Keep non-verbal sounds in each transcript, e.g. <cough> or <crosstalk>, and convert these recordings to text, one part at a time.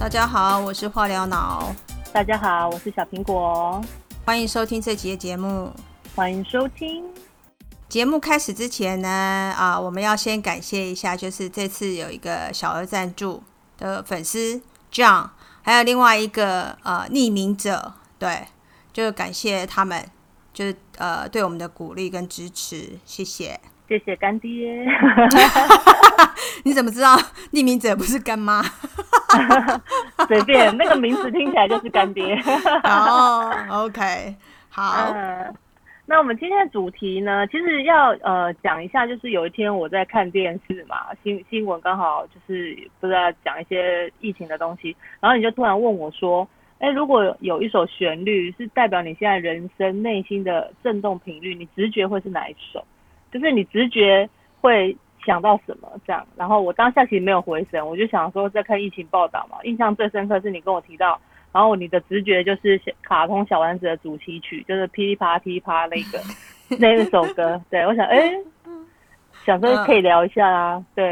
大家好，我是化疗脑，大家好，我是小苹果，欢迎收听这期的节目。欢迎收听。节目开始之前呢，啊，我们要先感谢一下，就是这次有一个小额赞助的粉丝 John，还有另外一个呃匿名者，对，就感谢他们，就是呃对我们的鼓励跟支持，谢谢。谢谢干爹。<laughs> <laughs> 你怎么知道匿名者不是干妈？<laughs> 随便，那个名字听起来就是干爹。<laughs> 哦，OK，好。那我们今天的主题呢，其实要呃讲一下，就是有一天我在看电视嘛，新新闻刚好就是不知道讲一些疫情的东西，然后你就突然问我说，哎，如果有一首旋律是代表你现在人生内心的震动频率，你直觉会是哪一首？就是你直觉会想到什么这样？然后我当下其实没有回神，我就想说在看疫情报道嘛，印象最深刻是你跟我提到。然后你的直觉就是卡通小丸子的主题曲，就是噼里啪噼里啪那个 <laughs> 那一首歌。对我想，哎，想说可以聊一下啊。对，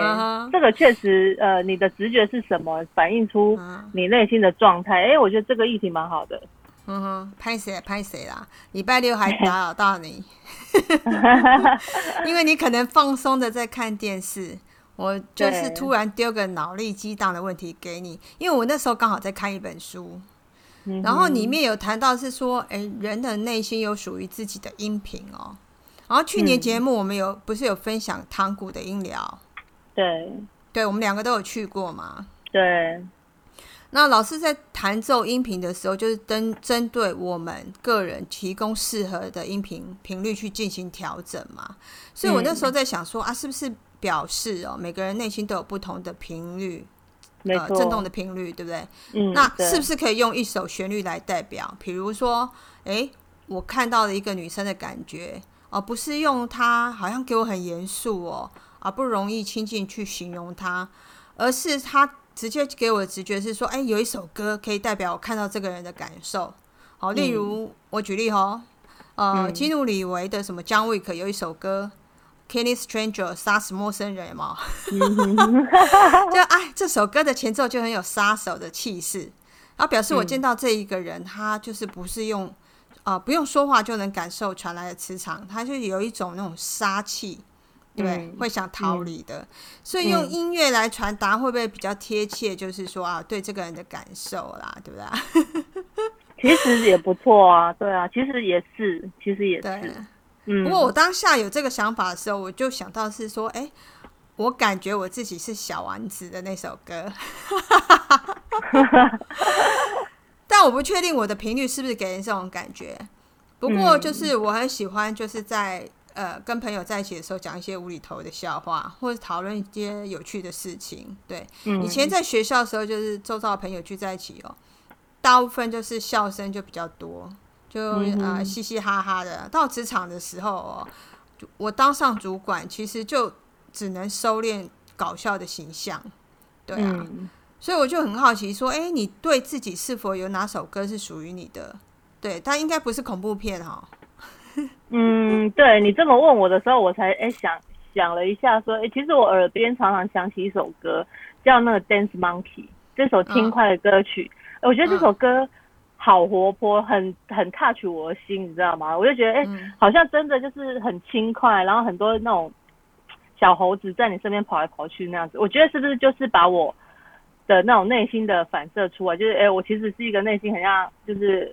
这个确实，呃，你的直觉是什么，反映出你内心的状态。哎，我觉得这个议题蛮好的。嗯哼，拍谁拍谁啦？礼拜六还打扰到你，<laughs> 因为你可能放松的在看电视。我就是突然丢个脑力激荡的问题给你，因为我那时候刚好在看一本书，然后里面有谈到是说，哎，人的内心有属于自己的音频哦。然后去年节目我们有不是有分享汤谷的音疗？对，对我们两个都有去过嘛？对。那老师在弹奏音频的时候，就是针针对我们个人提供适合的音频频率去进行调整嘛？所以我那时候在想说啊，是不是？表示哦，每个人内心都有不同的频率，呃，震动的频率，对不对？嗯，那是不是可以用一首旋律来代表？比如说，哎，我看到了一个女生的感觉，而不是用她好像给我很严肃哦，啊不容易亲近去形容她，而是她直接给我的直觉是说，哎，有一首歌可以代表我看到这个人的感受。好，例如我举例哈，呃，基努里维的什么《姜维克》有一首歌。Kenny Stranger 杀死陌生人嘛，<laughs> 就哎，这首歌的前奏就很有杀手的气势，然后表示我见到这一个人，他就是不是用啊不用说话就能感受传来的磁场，他就有一种那种杀气，对，会想逃离的。所以用音乐来传达会不会比较贴切？就是说啊，对这个人的感受啦，对不对？<laughs> 其实也不错啊，对啊，其实也是，其实也是。不过我当下有这个想法的时候，我就想到是说，哎，我感觉我自己是小丸子的那首歌，<laughs> 但我不确定我的频率是不是给人这种感觉。不过就是我很喜欢，就是在呃跟朋友在一起的时候讲一些无厘头的笑话，或者讨论一些有趣的事情。对，以前在学校的时候，就是周遭的朋友聚在一起哦，大部分就是笑声就比较多。就啊，嘻嘻哈哈的。到职场的时候哦，我当上主管，其实就只能收敛搞笑的形象，对啊。所以我就很好奇，说，哎，你对自己是否有哪首歌是属于你的？对，它应该不是恐怖片哈。<laughs> 嗯，对你这么问我的时候，我才哎想想了一下，说，哎，其实我耳边常常响起一首歌，叫那个《Dance Monkey》，这首轻快的歌曲。我觉得这首歌。好活泼，很很 touch 我的心，你知道吗？我就觉得，哎，好像真的就是很轻快，然后很多那种小猴子在你身边跑来跑去那样子。我觉得是不是就是把我的那种内心的反射出来？就是，哎，我其实是一个内心很像就是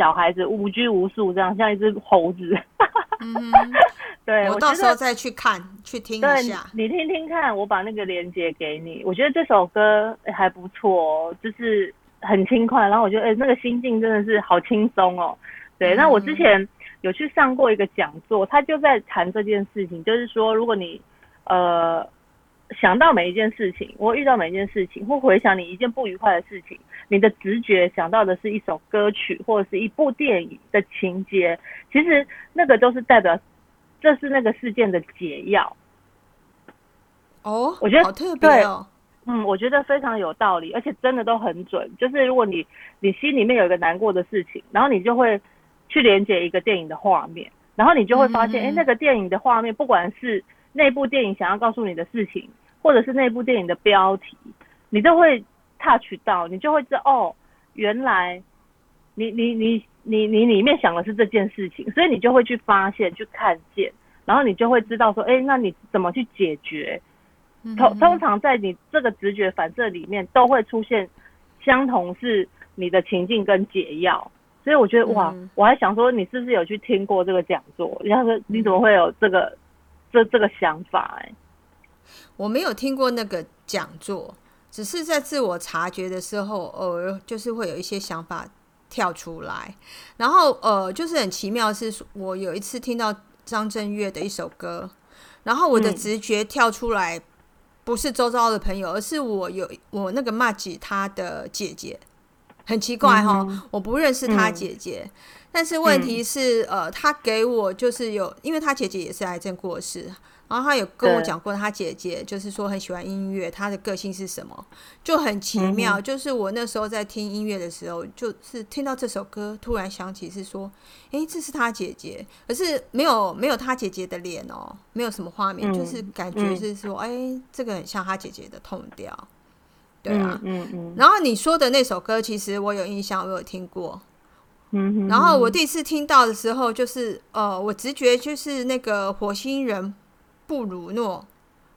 小孩子无拘无束这样，像一只猴子。嗯，<laughs> 对我到时候再去看去听一下，你听听看，我把那个链接给你。我觉得这首歌还不错，就是。很轻快，然后我觉得，哎，那个心境真的是好轻松哦。对，那我之前有去上过一个讲座，他就在谈这件事情，就是说，如果你呃想到每一件事情，我遇到每一件事情，或回想你一件不愉快的事情，你的直觉想到的是一首歌曲或者是一部电影的情节，其实那个都是代表这是那个事件的解药。哦，我觉得好特别哦。嗯，我觉得非常有道理，而且真的都很准。就是如果你你心里面有一个难过的事情，然后你就会去连接一个电影的画面，然后你就会发现，哎，那个电影的画面，不管是那部电影想要告诉你的事情，或者是那部电影的标题，你都会 touch 到，你就会知道哦，原来你你你你你里面想的是这件事情，所以你就会去发现、去看见，然后你就会知道说，哎，那你怎么去解决？通通常在你这个直觉反射里面，都会出现相同是你的情境跟解药。所以我觉得哇，我还想说，你是不是有去听过这个讲座？人家说你怎么会有这个这这个想法？哎，我没有听过那个讲座，只是在自我察觉的时候，偶尔就是会有一些想法跳出来。然后呃，就是很奇妙，是我有一次听到张震岳的一首歌，然后我的直觉跳出来，不是周遭的朋友，而是我有我那个骂吉他的姐姐。很奇怪哈，我不认识他姐姐，但是问题是，呃，他给我就是有，因为他姐姐也是癌症过世，然后他有跟我讲过，他姐姐就是说很喜欢音乐，他的个性是什么，就很奇妙。就是我那时候在听音乐的时候，就是听到这首歌，突然想起是说，哎，这是他姐姐，可是没有没有他姐姐的脸哦，没有什么画面，就是感觉是说，哎，这个很像他姐姐的痛调。对啊，嗯嗯，然后你说的那首歌，其实我有印象，我有听过，嗯，然后我第一次听到的时候，就是呃，我直觉就是那个火星人布鲁诺，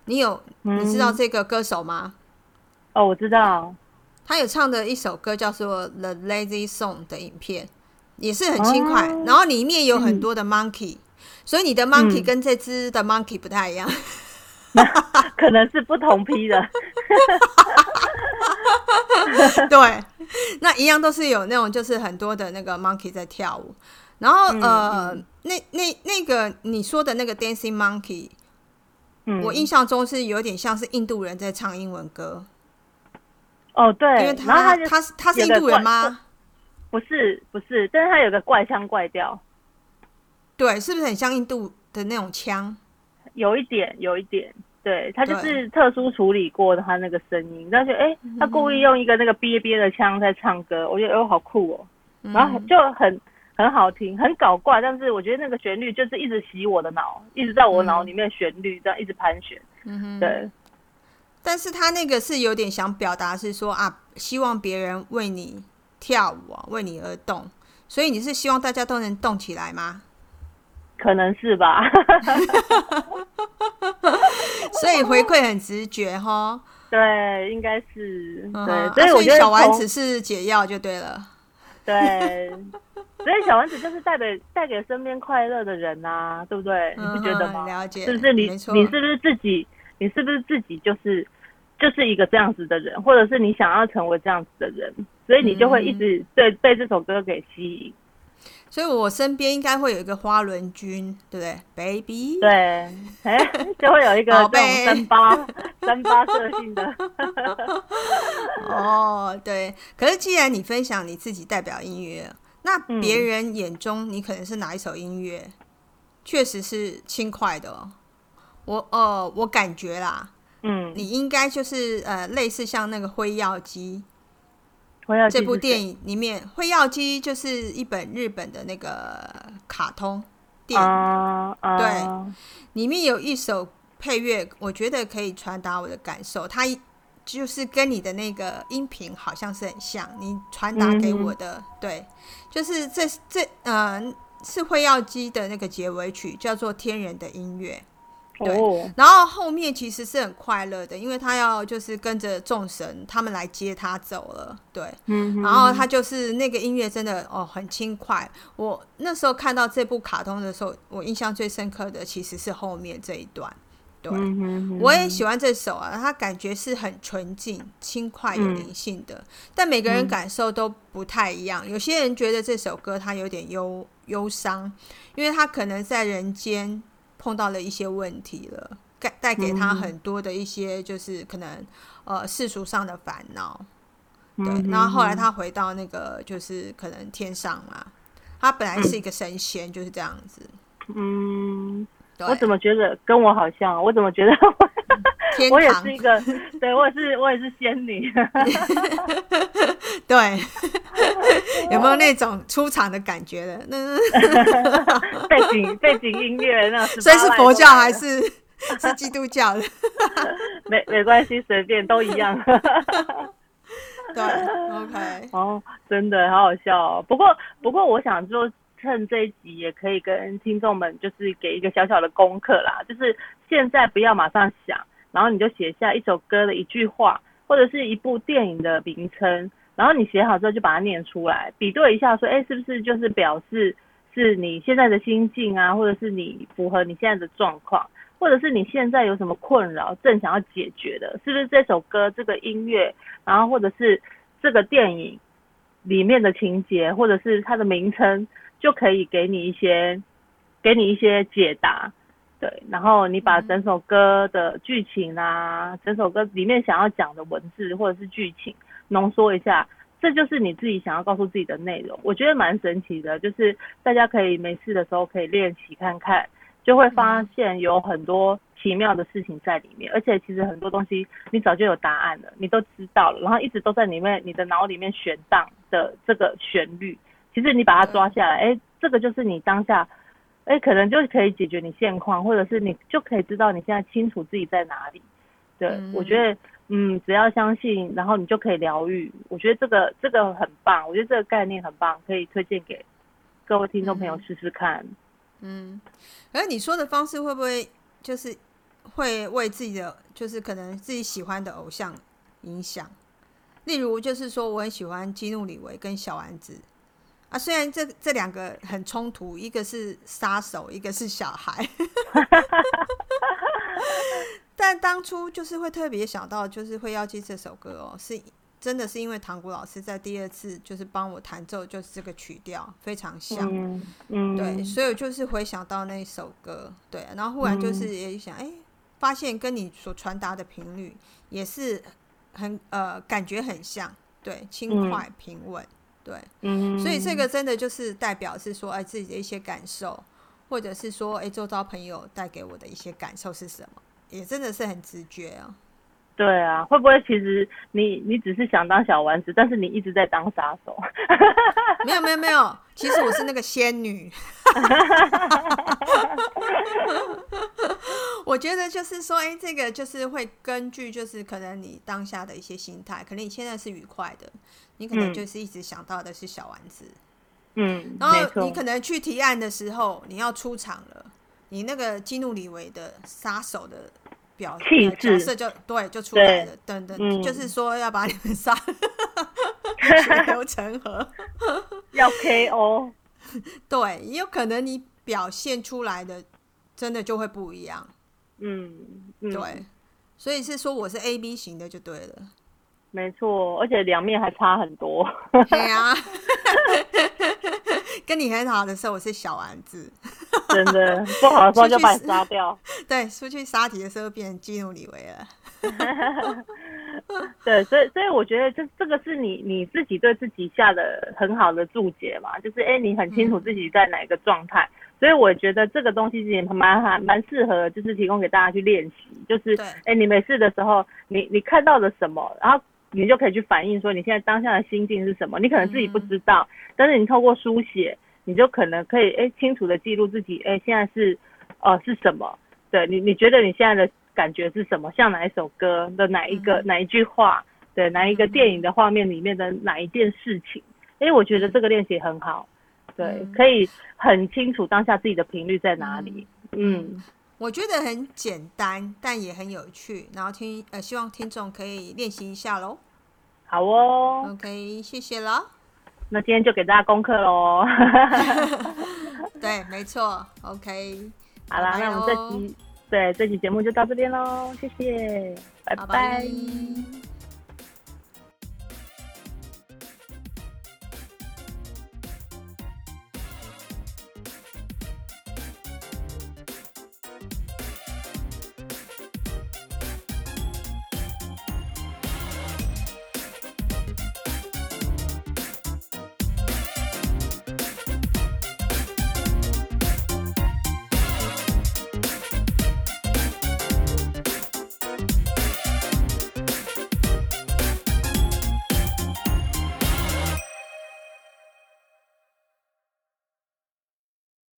你有你知道这个歌手吗？哦，我知道，他有唱的一首歌叫做《The Lazy Song》的影片，也是很轻快，然后里面有很多的 monkey，所以你的 monkey 跟这只的 monkey 不太一样。<laughs> 可能是不同批的，<laughs> 对，那一样都是有那种，就是很多的那个 monkey 在跳舞，然后呃，那那那个你说的那个 dancing monkey，我印象中是有点像是印度人在唱英文歌。哦，对，因为他他是他是印度人吗？不是不是，但是他有个怪腔怪调，对，是不是很像印度的那种腔？有一点，有一点，对他就是特殊处理过的他那个声音，但是哎，他故意用一个那个憋憋的腔在唱歌，我觉得哦好酷哦，然后就很很好听，很搞怪，但是我觉得那个旋律就是一直洗我的脑，一直在我脑里面旋律这样一直盘旋，嗯哼，对。但是他那个是有点想表达是说啊，希望别人为你跳舞啊，为你而动，所以你是希望大家都能动起来吗？可能是吧，<laughs> 所以回馈很直觉哈。对，应该是对，所以我觉得小丸子是解药就对了。对，所以小丸子就是带给带给身边快乐的人呐，对不对？你不觉得吗？了解，是不是你？你是不是自己？你是不是自己就是就是一个这样子的人，或者是你想要成为这样子的人，所以你就会一直对被这首歌给吸引。所以我身边应该会有一个花轮君，对不对，baby？对，哎，就会有一个这种三八 <laughs> 三八个性的。哦，对。可是既然你分享你自己代表音乐，那别人眼中你可能是哪一首音乐？确实是轻快的。哦我呃，我感觉啦，嗯，你应该就是呃，类似像那个灰药机。这部电影里面，《灰药机》就是一本日本的那个卡通电影，对，里面有一首配乐，我觉得可以传达我的感受。它就是跟你的那个音频好像是很像，你传达给我的，对，就是这这呃是《灰药机》的那个结尾曲，叫做《天人的音乐》。对，然后后面其实是很快乐的，因为他要就是跟着众神他们来接他走了，对，嗯，然后他就是那个音乐真的哦很轻快。我那时候看到这部卡通的时候，我印象最深刻的其实是后面这一段，对，我也喜欢这首啊，他感觉是很纯净、轻快、有灵性的，但每个人感受都不太一样。有些人觉得这首歌它有点忧忧伤，因为他可能在人间。碰到了一些问题了，带带给他很多的一些，就是可能呃世俗上的烦恼，对。然后后来他回到那个，就是可能天上嘛，他本来是一个神仙，就是这样子。嗯，我怎么觉得跟我好像？我怎么觉得 <laughs> 我也是一个，对我也是我也是仙女。<laughs> 对，<laughs> 有没有那种出场的感觉的？那背景背景音乐那，所以是佛教还是是基督教的？没没关系，随便都一样。对，OK。哦，真的好好笑哦。不过，不过，我想就趁这一集，也可以跟听众们就是给一个小小的功课啦，就是现在不要马上想，然后你就写下一首歌的一句话，或者是一部电影的名称，然后你写好之后就把它念出来，比对一下，说，哎，是不是就是表示是你现在的心境啊，或者是你符合你现在的状况。或者是你现在有什么困扰，正想要解决的，是不是这首歌、这个音乐，然后或者是这个电影里面的情节，或者是它的名称，就可以给你一些，给你一些解答，对。然后你把整首歌的剧情啊，整首歌里面想要讲的文字或者是剧情浓缩一下，这就是你自己想要告诉自己的内容。我觉得蛮神奇的，就是大家可以没事的时候可以练习看看。就会发现有很多奇妙的事情在里面，而且其实很多东西你早就有答案了，你都知道了，然后一直都在里面，你的脑里面旋荡的这个旋律，其实你把它抓下来，哎，这个就是你当下，哎，可能就可以解决你现况，或者是你就可以知道你现在清楚自己在哪里。对，我觉得，嗯，只要相信，然后你就可以疗愈。我觉得这个这个很棒，我觉得这个概念很棒，可以推荐给各位听众朋友试试看。嗯，而你说的方式会不会就是会为自己的，就是可能自己喜欢的偶像影响？例如，就是说我很喜欢基努里维跟小丸子啊，虽然这这两个很冲突，一个是杀手，一个是小孩，<laughs> 但当初就是会特别想到，就是会要记这首歌哦，是。真的是因为唐古老师在第二次就是帮我弹奏，就是这个曲调非常像，嗯，对，所以就是回想到那首歌，对，然后忽然就是也想，哎，发现跟你所传达的频率也是很呃感觉很像，对，轻快平稳，对，嗯，所以这个真的就是代表是说，哎，自己的一些感受，或者是说，哎，周遭朋友带给我的一些感受是什么，也真的是很直觉啊。对啊，会不会其实你你只是想当小丸子，但是你一直在当杀手？<laughs> 没有没有没有，其实我是那个仙女。<laughs> 我觉得就是说，哎，这个就是会根据就是可能你当下的一些心态，可能你现在是愉快的，你可能就是一直想到的是小丸子。嗯，然后你可能去提案的时候，你要出场了，你那个基努里维的杀手的。表角色就对，就出来了。等等，就是说要把你们杀，血流 <laughs> 成河，要 KO。<laughs> 对，也有可能你表现出来的真的就会不一样。嗯，对，所以是说我是 A B 型的就对了。没错，而且两面还差很多。对啊，<laughs> 跟你很好的时候我是小丸子。<laughs> 真的不好的时候就把你杀掉。<laughs> 对，出去杀敌的时候变成基努里维了。<laughs> 对，所以所以我觉得这这个是你你自己对自己下的很好的注解嘛，就是哎，你很清楚自己在哪一个状态，所以我觉得这个东西也蛮蛮蛮适合，就是提供给大家去练习。就是哎，你没事的时候，你你看到了什么，然后你就可以去反映说你现在当下的心境是什么。你可能自己不知道，但是你透过书写。你就可能可以哎清楚的记录自己哎现在是呃是什么？对你你觉得你现在的感觉是什么？像哪一首歌的哪一个哪一句话？对哪一个电影的画面里面的哪一件事情？哎，我觉得这个练习很好，对，可以很清楚当下自己的频率在哪里。嗯，我觉得很简单，但也很有趣。然后听呃，希望听众可以练习一下喽。好哦，OK，谢谢了。那今天就给大家功课喽。<laughs> 对，没错。OK，好啦，那我们这期对这期节目就到这边喽，谢谢，拜拜。